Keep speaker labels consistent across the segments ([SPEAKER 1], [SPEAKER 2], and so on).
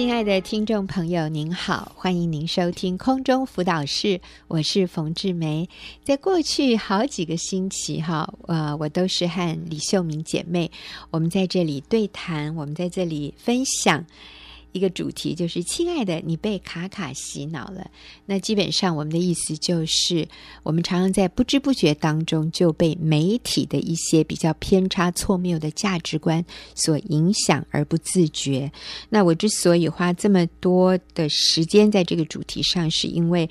[SPEAKER 1] 亲爱的听众朋友，您好，欢迎您收听空中辅导室，我是冯志梅。在过去好几个星期，哈，呃，我都是和李秀明姐妹，我们在这里对谈，我们在这里分享。一个主题就是，亲爱的，你被卡卡洗脑了。那基本上我们的意思就是，我们常常在不知不觉当中就被媒体的一些比较偏差、错谬的价值观所影响而不自觉。那我之所以花这么多的时间在这个主题上，是因为，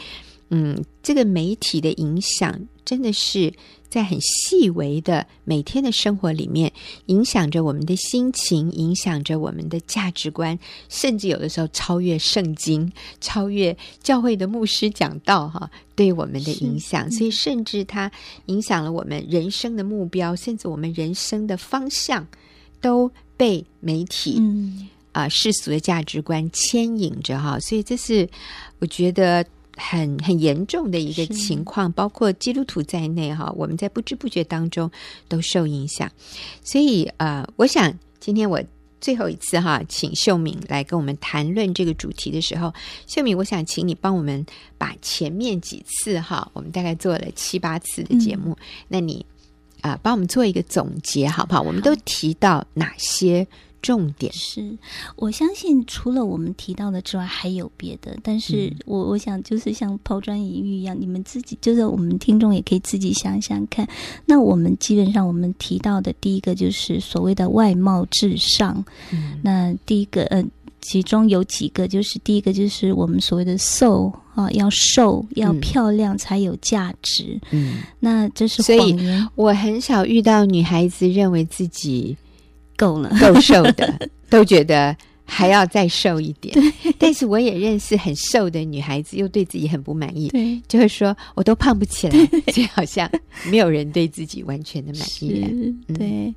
[SPEAKER 1] 嗯，这个媒体的影响真的是。在很细微的每天的生活里面，影响着我们的心情，影响着我们的价值观，甚至有的时候超越圣经，超越教会的牧师讲道，哈，对我们的影响。所以，甚至它影响了我们人生的目标，甚至我们人生的方向，都被媒体啊、呃、世俗的价值观牵引着，哈。所以，这是我觉得。很很严重的一个情况，包括基督徒在内哈，我们在不知不觉当中都受影响。所以呃，我想今天我最后一次哈，请秀敏来跟我们谈论这个主题的时候，秀敏，我想请你帮我们把前面几次哈，我们大概做了七八次的节目，嗯、那你啊、呃，帮我们做一个总结好不好？我们都提到哪些？重点
[SPEAKER 2] 是，我相信除了我们提到的之外，还有别的。但是我我想，就是像抛砖引玉一样，你们自己就是我们听众也可以自己想想看。那我们基本上我们提到的第一个就是所谓的外貌至上。嗯，那第一个，嗯、呃，其中有几个，就是第一个就是我们所谓的瘦啊，要瘦要漂亮才有价值。嗯，那这是谎言。
[SPEAKER 1] 所以我很少遇到女孩子认为自己。
[SPEAKER 2] 够了，
[SPEAKER 1] 够瘦的都觉得还要再瘦一点。但是我也认识很瘦的女孩子，又对自己很不满意，对，就会说我都胖不起来，就好像没有人对自己完全的满意了。
[SPEAKER 2] 对。嗯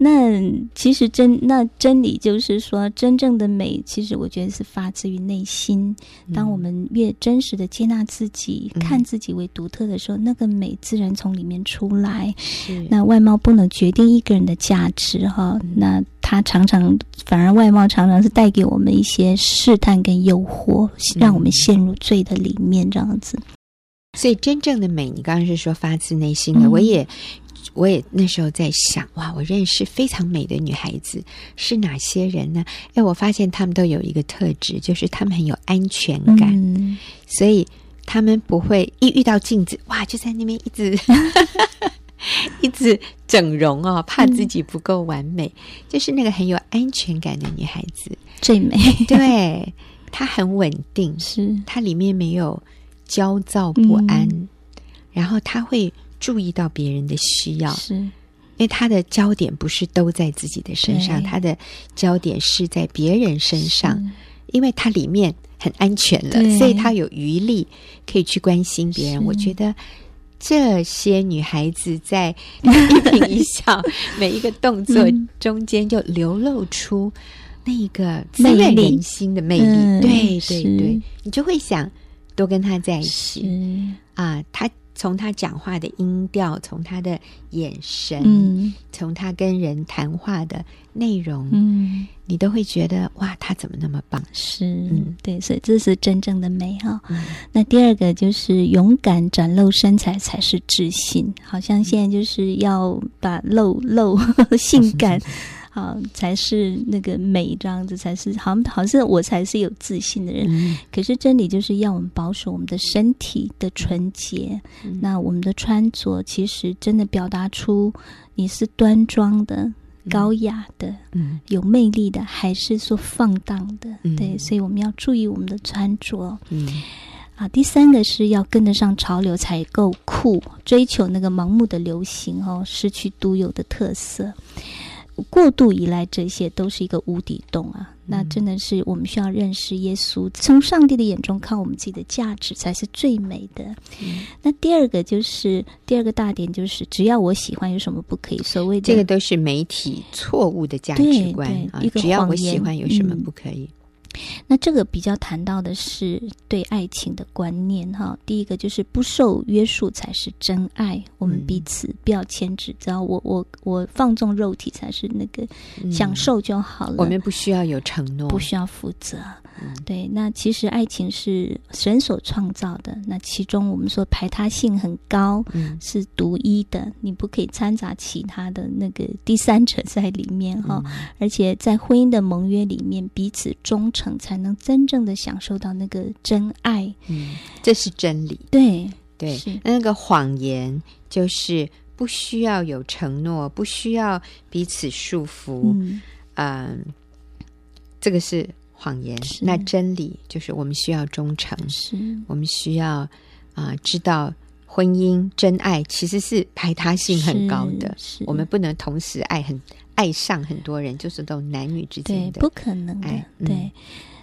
[SPEAKER 2] 那其实真那真理就是说，真正的美，其实我觉得是发自于内心。当我们越真实的接纳自己，嗯、看自己为独特的时候，那个美自然从里面出来。是。那外貌不能决定一个人的价值，哈、嗯。那他常常反而外貌常常是带给我们一些试探跟诱惑，让我们陷入罪的里面，这样子。
[SPEAKER 1] 所以真正的美，你刚刚是说发自内心的，嗯、我也。我也那时候在想，哇，我认识非常美的女孩子是哪些人呢？哎，我发现她们都有一个特质，就是她们很有安全感，嗯、所以她们不会一遇到镜子，哇，就在那边一直 一直整容哦，怕自己不够完美，嗯、就是那个很有安全感的女孩子。
[SPEAKER 2] 最美。
[SPEAKER 1] 对，她很稳定，
[SPEAKER 2] 是。
[SPEAKER 1] 她里面没有焦躁不安，嗯、然后她会。注意到别人的需要，是。因为她的焦点不是都在自己的身上，她的焦点是在别人身上，因为她里面很安全了，所以她有余力可以去关心别人。我觉得这些女孩子在一颦一笑、每一个动作中间，就流露出那个魅力人心的魅力。嗯、对对对，你就会想多跟她在一起啊，他。从他讲话的音调，从他的眼神，嗯、从他跟人谈话的内容，嗯，你都会觉得哇，他怎么那么棒？
[SPEAKER 2] 是，嗯，对，所以这是真正的美哈。嗯、那第二个就是勇敢展露身材才是自信，好像现在就是要把露露 性感。啊，才是那个美，这样子才是好像好像我才是有自信的人。嗯、可是真理就是要我们保守我们的身体的纯洁。嗯、那我们的穿着其实真的表达出你是端庄的、嗯、高雅的、嗯、有魅力的，还是说放荡的？嗯、对，所以我们要注意我们的穿着。嗯，啊，第三个是要跟得上潮流才够酷，追求那个盲目的流行哦，失去独有的特色。过度依赖这些都是一个无底洞啊！那真的是我们需要认识耶稣，从上帝的眼中看我们自己的价值才是最美的。嗯、那第二个就是第二个大点就是，只要我喜欢，有什么不可以？所谓的
[SPEAKER 1] 这个都是媒体错误的价值观啊！只要我喜欢，有什么不可以？
[SPEAKER 2] 那这个比较谈到的是对爱情的观念哈。第一个就是不受约束才是真爱，我们彼此不要牵制，只要我我我放纵肉体才是那个享受就好了。
[SPEAKER 1] 我们不需要有承诺，
[SPEAKER 2] 不需要负责。对，那其实爱情是神所创造的，那其中我们说排他性很高，嗯，是独一的，你不可以掺杂其他的那个第三者在里面哈。嗯，而且在婚姻的盟约里面，彼此忠诚，才能真正的享受到那个真爱。
[SPEAKER 1] 嗯，这是真理。
[SPEAKER 2] 对
[SPEAKER 1] 对，是那个谎言就是不需要有承诺，不需要彼此束缚。嗯，嗯，这个是。谎言，那真理就是我们需要忠诚，是我们需要啊、呃，知道婚姻真爱其实是排他性很高的，我们不能同时爱很爱上很多人，就是都男女之间的，
[SPEAKER 2] 不可能的，对。嗯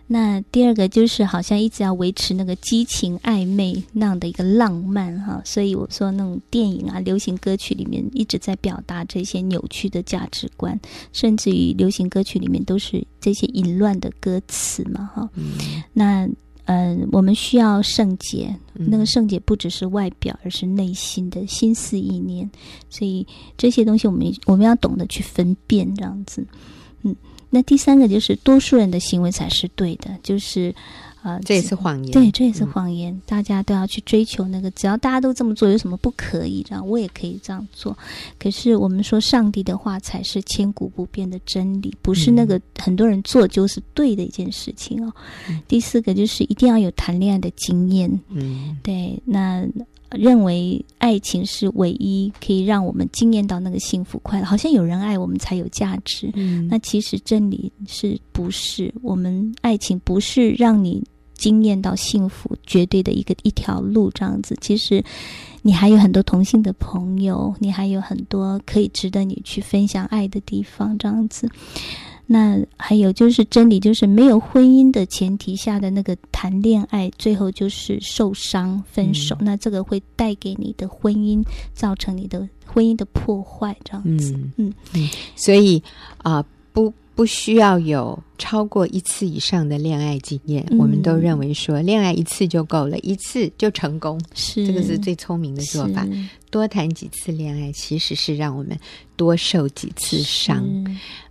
[SPEAKER 2] 那第二个就是好像一直要维持那个激情暧昧那样的一个浪漫哈，所以我说那种电影啊、流行歌曲里面一直在表达这些扭曲的价值观，甚至于流行歌曲里面都是这些淫乱的歌词嘛哈。嗯、那嗯、呃，我们需要圣洁，那个圣洁不只是外表，而是内心的心思意念，所以这些东西我们我们要懂得去分辨这样子，嗯。那第三个就是多数人的行为才是对的，就是，呃，
[SPEAKER 1] 这也是谎言。
[SPEAKER 2] 对，这也是谎言。嗯、大家都要去追求那个，只要大家都这么做，有什么不可以？这样我也可以这样做。可是我们说，上帝的话才是千古不变的真理，不是那个很多人做就是对的一件事情哦。嗯、第四个就是一定要有谈恋爱的经验。嗯，对，那。认为爱情是唯一可以让我们惊艳到那个幸福快乐，好像有人爱我们才有价值。嗯，那其实真理是不是？我们爱情不是让你经验到幸福绝对的一个一条路这样子。其实你还有很多同性的朋友，你还有很多可以值得你去分享爱的地方这样子。那还有就是真理，就是没有婚姻的前提下的那个谈恋爱，最后就是受伤分手。嗯、那这个会带给你的婚姻造成你的婚姻的破坏，这样子。嗯嗯，
[SPEAKER 1] 嗯，所以啊、呃，不不需要有超过一次以上的恋爱经验。嗯、我们都认为说，恋爱一次就够了，一次就成功，是这个是最聪明的做法。多谈几次恋爱，其实是让我们多受几次伤。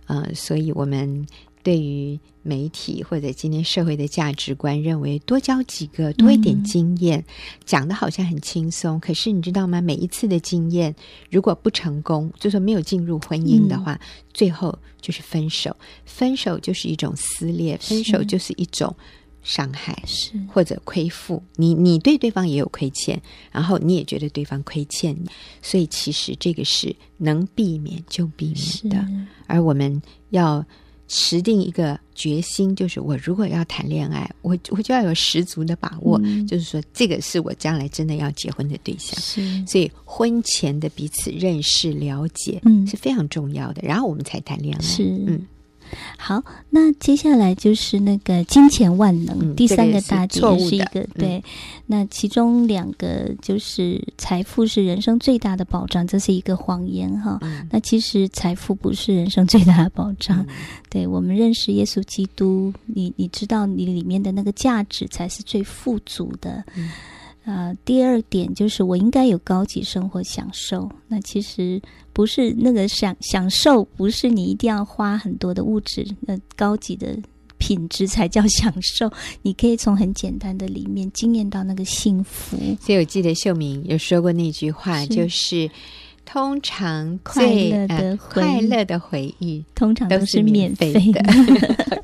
[SPEAKER 1] 呃，所以我们对于媒体或者今天社会的价值观，认为多交几个，多一点经验，嗯、讲的好像很轻松。可是你知道吗？每一次的经验如果不成功，就说没有进入婚姻的话，嗯、最后就是分手。分手就是一种撕裂，分手就是一种。伤害是或者亏负你，你对对方也有亏欠，然后你也觉得对方亏欠你，所以其实这个是能避免就避免的。而我们要持定一个决心，就是我如果要谈恋爱，我我就要有十足的把握，嗯、就是说这个是我将来真的要结婚的对象。是所以婚前的彼此认识了解，嗯，是非常重要的，然后我们才谈恋爱。是嗯。
[SPEAKER 2] 好，那接下来就是那个金钱万能，嗯、第三个大点是，一个对。嗯、那其中两个就是财富是人生最大的保障，这是一个谎言哈。嗯、那其实财富不是人生最大的保障。嗯、对我们认识耶稣基督，你你知道你里面的那个价值才是最富足的。嗯呃，第二点就是我应该有高级生活享受。那其实不是那个享享受，不是你一定要花很多的物质，那高级的品质才叫享受。你可以从很简单的里面惊艳到那个幸福。
[SPEAKER 1] 所以我记得秀敏有说过那句话，是就是通常快乐的、呃、快乐的回忆，
[SPEAKER 2] 通常都是免费的。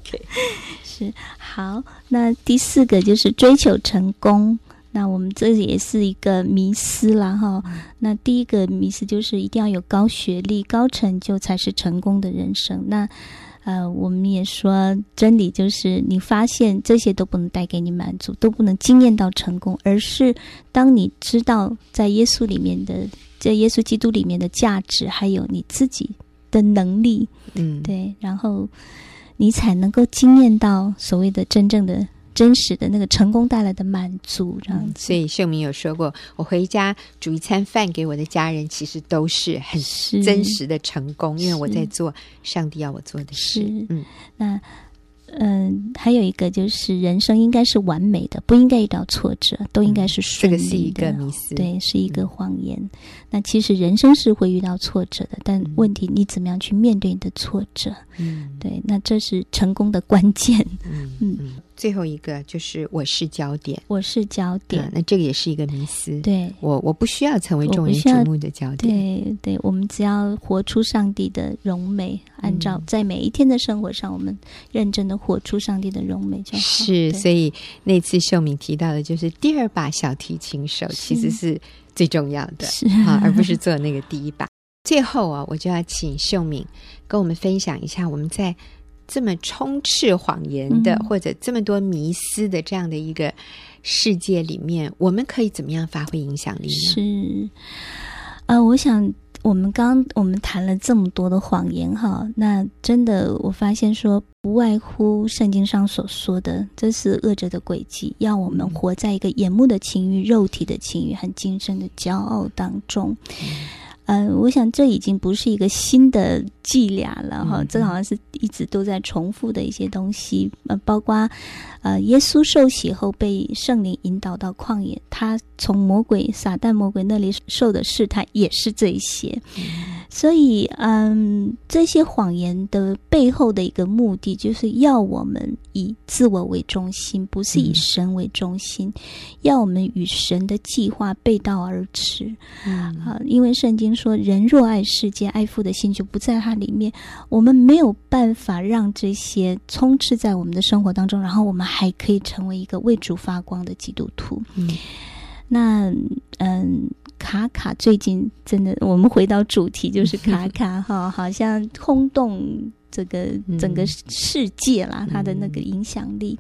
[SPEAKER 2] 是好。那第四个就是追求成功。那我们这也是一个迷思了，哈。那第一个迷思就是一定要有高学历、高成就才是成功的人生。那呃，我们也说真理就是，你发现这些都不能带给你满足，都不能惊艳到成功，而是当你知道在耶稣里面的，在耶稣基督里面的价值，还有你自己的能力，嗯，对，然后你才能够惊艳到所谓的真正的。真实的那个成功带来的满足，这样子。
[SPEAKER 1] 所以秀明有说过，我回家煮一餐饭给我的家人，其实都是很真实的成功，因为我在做上帝要我做的事。
[SPEAKER 2] 嗯，那嗯，还有一个就是人生应该是完美的，不应该遇到挫折，都应该是顺利的。
[SPEAKER 1] 这个是一个迷思，
[SPEAKER 2] 对，是一个谎言。嗯、那其实人生是会遇到挫折的，但问题你怎么样去面对你的挫折？嗯，对，那这是成功的关键。
[SPEAKER 1] 嗯嗯。嗯最后一个就是我是焦点，
[SPEAKER 2] 我是焦点，
[SPEAKER 1] 嗯、那这个也是一个迷思。
[SPEAKER 2] 对，
[SPEAKER 1] 我我不需要成为众人瞩目的焦点。
[SPEAKER 2] 对，对，我们只要活出上帝的荣美，嗯、按照在每一天的生活上，我们认真的活出上帝的荣美就好。
[SPEAKER 1] 是，所以那次秀敏提到的，就是第二把小提琴手其实是最重要的，
[SPEAKER 2] 是
[SPEAKER 1] 啊，而不是做那个第一把。最后啊，我就要请秀敏跟我们分享一下我们在。这么充斥谎言的，或者这么多迷思的这样的一个世界里面，嗯、我们可以怎么样发挥影响力呢？
[SPEAKER 2] 是，呃，我想我们刚我们谈了这么多的谎言哈，那真的我发现说，不外乎圣经上所说的，这是恶者的诡计，要我们活在一个眼目的情欲、肉体的情欲和今生的骄傲当中。嗯嗯、呃，我想这已经不是一个新的伎俩了哈，这好像是一直都在重复的一些东西。呃，包括呃，耶稣受洗后被圣灵引导到旷野，他从魔鬼撒旦魔鬼那里受的试探也是这些。所以，嗯，这些谎言的背后的一个目的，就是要我们以自我为中心，不是以神为中心，嗯、要我们与神的计划背道而驰。嗯、啊，因为圣经说，人若爱世界，爱父的心就不在它里面。我们没有办法让这些充斥在我们的生活当中，然后我们还可以成为一个为主发光的基督徒。嗯，那，嗯。卡卡最近真的，我们回到主题，就是卡 卡哈，好像轰动这个整个世界啦，他的那个影响力。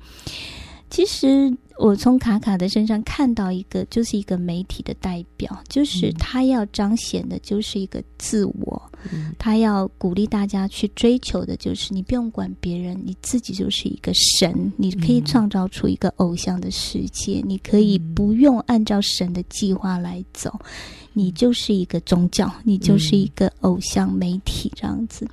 [SPEAKER 2] 其实我从卡卡的身上看到一个，就是一个媒体的代表，就是他要彰显的，就是一个自我。他要鼓励大家去追求的，就是你不用管别人，你自己就是一个神，你可以创造出一个偶像的世界，你可以不用按照神的计划来走，你就是一个宗教，你就是一个偶像媒体这样子。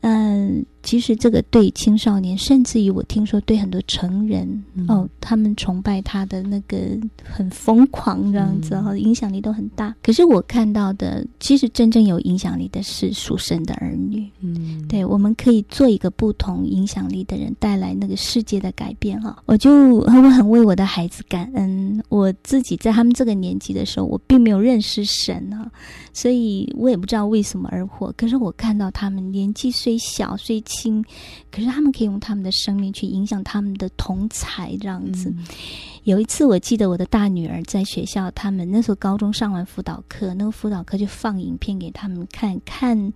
[SPEAKER 2] 嗯，其实这个对青少年，甚至于我听说对很多成人，嗯、哦，他们崇拜他的那个很疯狂这样子，哈、嗯，影响力都很大。可是我看到的，其实真正有影响力的是属神的儿女。嗯，对，我们可以做一个不同影响力的人，带来那个世界的改变。哈，我就我很为我的孩子感恩。我自己在他们这个年纪的时候，我并没有认识神啊，所以我也不知道为什么而活。可是我看到他们年纪虽小虽轻，可是他们可以用他们的生命去影响他们的同才，这样子。嗯、有一次，我记得我的大女儿在学校，他们那时候高中上完辅导课，那个辅导课就放影片给他们看看，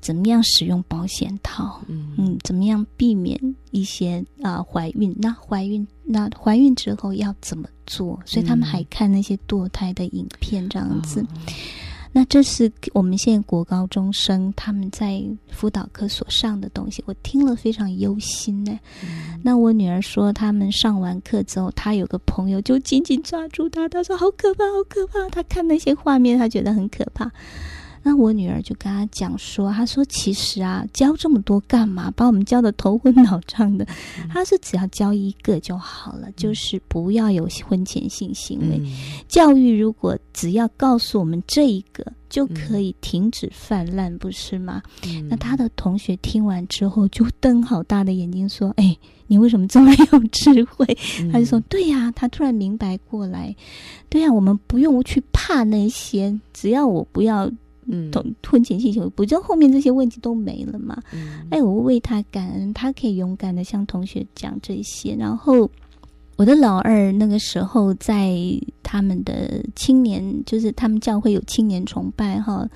[SPEAKER 2] 怎么样使用保险套，嗯，嗯，怎么样避免一些啊怀孕？那怀孕那怀孕之后要怎么做？所以他们还看那些堕胎的影片，这样子。那这是我们现在国高中生他们在辅导课所上的东西，我听了非常忧心呢。嗯、那我女儿说，他们上完课之后，她有个朋友就紧紧抓住她，她说好可怕，好可怕。她看那些画面，她觉得很可怕。那我女儿就跟他讲说：“他说其实啊，教这么多干嘛？把我们教得头昏脑胀的。他说只要教一个就好了，就是不要有婚前性行为。教育如果只要告诉我们这一个，就可以停止泛滥，不是吗？那他的同学听完之后就瞪好大的眼睛说：‘哎，你为什么这么有智慧？’他就说：‘对呀。’他突然明白过来，对呀，我们不用去怕那些，只要我不要。”嗯，同婚前性行为，不就后面这些问题都没了吗？嗯，哎，我为他感恩，他可以勇敢的向同学讲这些。然后，我的老二那个时候在他们的青年，就是他们教会有青年崇拜哈。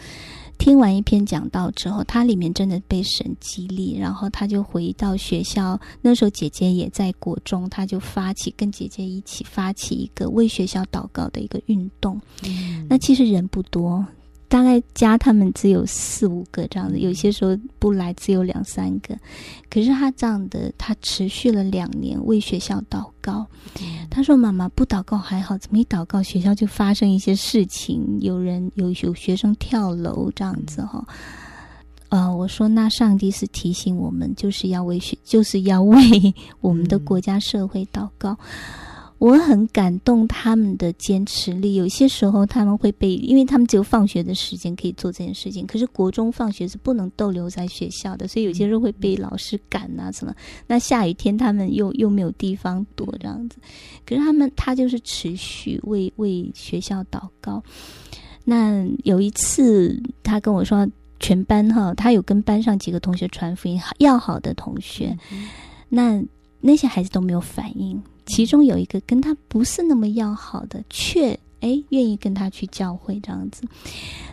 [SPEAKER 2] 听完一篇讲道之后，他里面真的被神激励，然后他就回到学校。那时候姐姐也在国中，他就发起跟姐姐一起发起一个为学校祷告的一个运动。嗯，那其实人不多。大概加他们只有四五个这样子，有些时候不来只有两三个，可是他这样的，他持续了两年为学校祷告。他说：“妈妈不祷告还好，怎么一祷告学校就发生一些事情？有人有有学生跳楼这样子哈。”呃，我说那上帝是提醒我们，就是要为学，就是要为我们的国家社会祷告。嗯我很感动他们的坚持力。有些时候他们会被，因为他们只有放学的时间可以做这件事情。可是国中放学是不能逗留在学校的，所以有些时候会被老师赶啊什么。那下雨天他们又又没有地方躲这样子。可是他们他就是持续为为学校祷告。那有一次他跟我说，全班哈，他有跟班上几个同学传福音，要好的同学，那那些孩子都没有反应。其中有一个跟他不是那么要好的，却哎愿意跟他去教会这样子。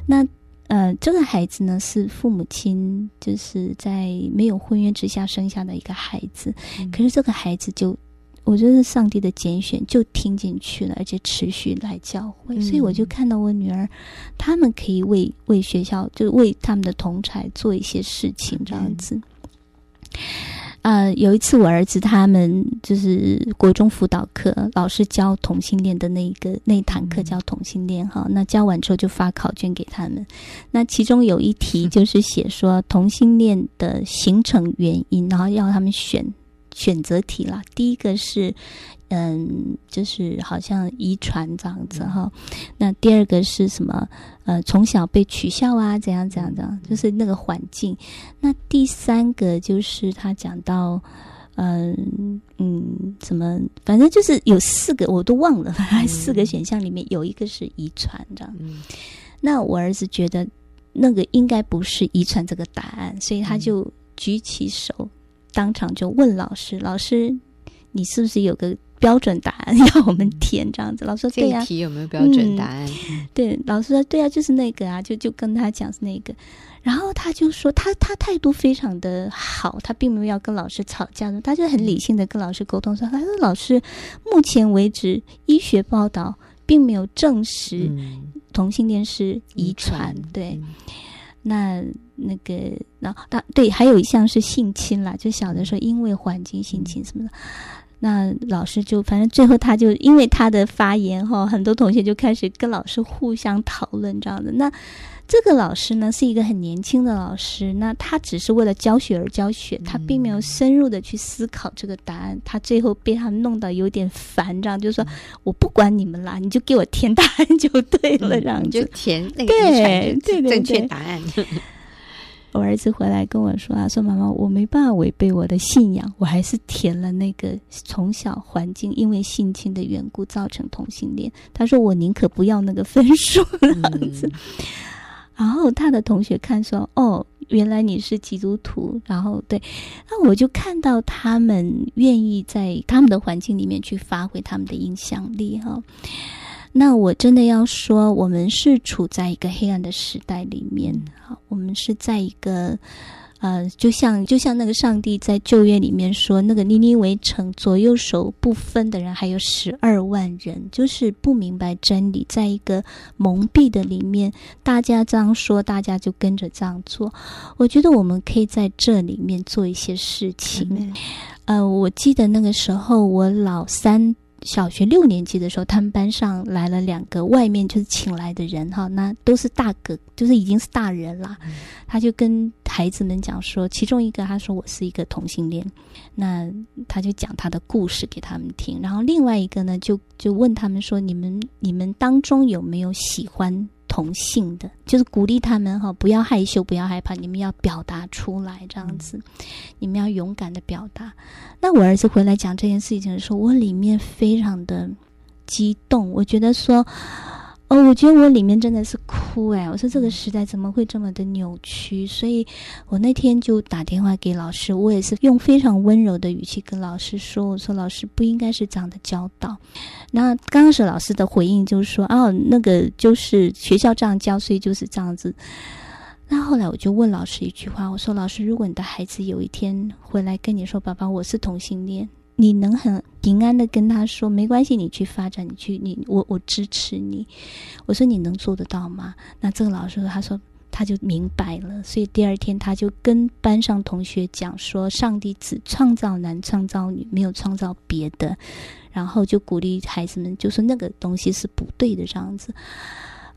[SPEAKER 2] 那呃，这个孩子呢是父母亲就是在没有婚约之下生下的一个孩子，嗯、可是这个孩子就我觉得上帝的拣选就听进去了，而且持续来教会，嗯、所以我就看到我女儿他们可以为为学校，就是为他们的同才做一些事情这样子。嗯呃，有一次我儿子他们就是国中辅导课，老师教同性恋的那一个那一堂课叫同性恋哈，那教完之后就发考卷给他们，那其中有一题就是写说同性恋的形成原因，然后要他们选选择题啦，第一个是。嗯，就是好像遗传这样子哈。那第二个是什么？呃，从小被取笑啊，怎样怎样的，就是那个环境。那第三个就是他讲到，嗯嗯，怎么？反正就是有四个，我都忘了。反正四个选项里面有一个是遗传，这样。那我儿子觉得那个应该不是遗传这个答案，所以他就举起手，当场就问老师：“老师，你是不是有个？”标准答案 要我们填这样子，老师说对呀、啊。这题
[SPEAKER 1] 有没有标准答案？
[SPEAKER 2] 嗯、对，老师说对啊，就是那个啊，就就跟他讲是那个。然后他就说他他态度非常的好，他并没有要跟老师吵架的，他就很理性的跟老师沟通说，他说老师，目前为止医学报道并没有证实同性恋是遗传，嗯、对。嗯、那那个，然后他对，还有一项是性侵啦，就小的时候因为环境性侵什么的。那老师就反正最后他就因为他的发言哈，很多同学就开始跟老师互相讨论这样的。那这个老师呢是一个很年轻的老师，那他只是为了教学而教学，他并没有深入的去思考这个答案。他最后被他弄到有点烦，这样就是说我不管你们啦，你就给我填答案就对了，这样就填那个对对正确答案。我儿子回来跟我说：“啊，说妈妈，我没办法违背我的信仰，我还是填了那个从小环境因为性侵的缘故造成同性恋。”他说：“我宁可不要那个分数。”这样子。然后他的同学看说：“哦，原来你是基督徒。”然后对，那我就看到他们愿意在他们的环境里面去发挥他们的影响力，哈。那我真的要说，我们是处在一个黑暗的时代里面，好，我们是在一个，呃，就像就像那个上帝在旧约里面说，那个尼尼微城左右手不分的人还有十二万人，就是不明白真理，在一个蒙蔽的里面，大家这样说，大家就跟着这样做。我觉得我们可以在这里面做一些事情。嗯、呃，我记得那个时候我老三。小学六年级的时候，他们班上来了两个外面就是请来的人哈，那都是大哥，就是已经是大人了。嗯、他就跟孩子们讲说，其中一个他说我是一个同性恋，那他就讲他的故事给他们听，然后另外一个呢就就问他们说，你们你们当中有没有喜欢？同性的，就是鼓励他们哈，不要害羞，不要害怕，你们要表达出来，这样子，你们要勇敢的表达。那我儿子回来讲这件事情的时候，我里面非常的激动，我觉得说。哦，我觉得我里面真的是哭哎！我说这个时代怎么会这么的扭曲？所以我那天就打电话给老师，我也是用非常温柔的语气跟老师说：“我说老师不应该是这样的教导。”那刚开始老师的回应就是说：“哦，那个就是学校这样教，所以就是这样子。”那后来我就问老师一句话，我说：“老师，如果你的孩子有一天回来跟你说，爸爸，我是同性恋。”你能很平安的跟他说没关系，你去发展，你去你我我支持你。我说你能做得到吗？那这个老师，他说他就明白了，所以第二天他就跟班上同学讲说，上帝只创造男创造女，没有创造别的。然后就鼓励孩子们，就说那个东西是不对的这样子。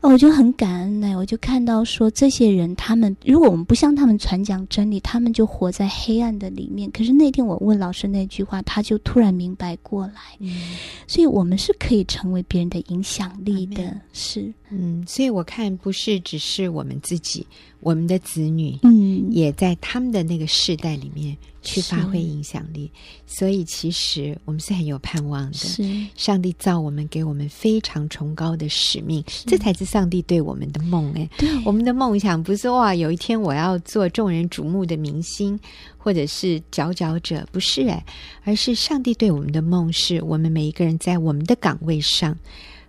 [SPEAKER 2] 哦，我就很感恩呢。我就看到说，这些人他们，如果我们不向他们传讲真理，他们就活在黑暗的里面。可是那天我问老师那句话，他就突然明白过来。嗯，所以我们是可以成为别人的影响力的。嗯、是，
[SPEAKER 1] 嗯，所以我看不是只是我们自己，我们的子女，嗯，也在他们的那个世代里面。去发挥影响力，所以其实我们是很有盼望的。
[SPEAKER 2] 是
[SPEAKER 1] 上帝造我们，给我们非常崇高的使命，这才是上帝对我们的梦。哎，我们的梦想不是哇，有一天我要做众人瞩目的明星，或者是佼佼者，不是哎，而是上帝对我们的梦，是我们每一个人在我们的岗位上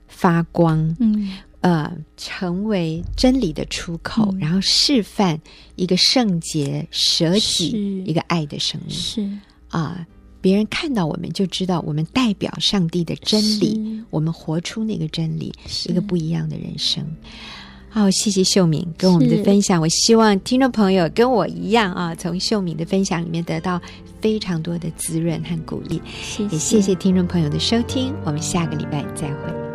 [SPEAKER 1] 发光。嗯。呃，成为真理的出口，嗯、然后示范一个圣洁、舍己、一个爱的生命。
[SPEAKER 2] 是
[SPEAKER 1] 啊、呃，别人看到我们就知道我们代表上帝的真理，我们活出那个真理，一个不一样的人生。好，谢谢秀敏跟我们的分享。我希望听众朋友跟我一样啊，从秀敏的分享里面得到非常多的滋润和鼓励。
[SPEAKER 2] 谢谢，
[SPEAKER 1] 也谢谢听众朋友的收听，我们下个礼拜再会。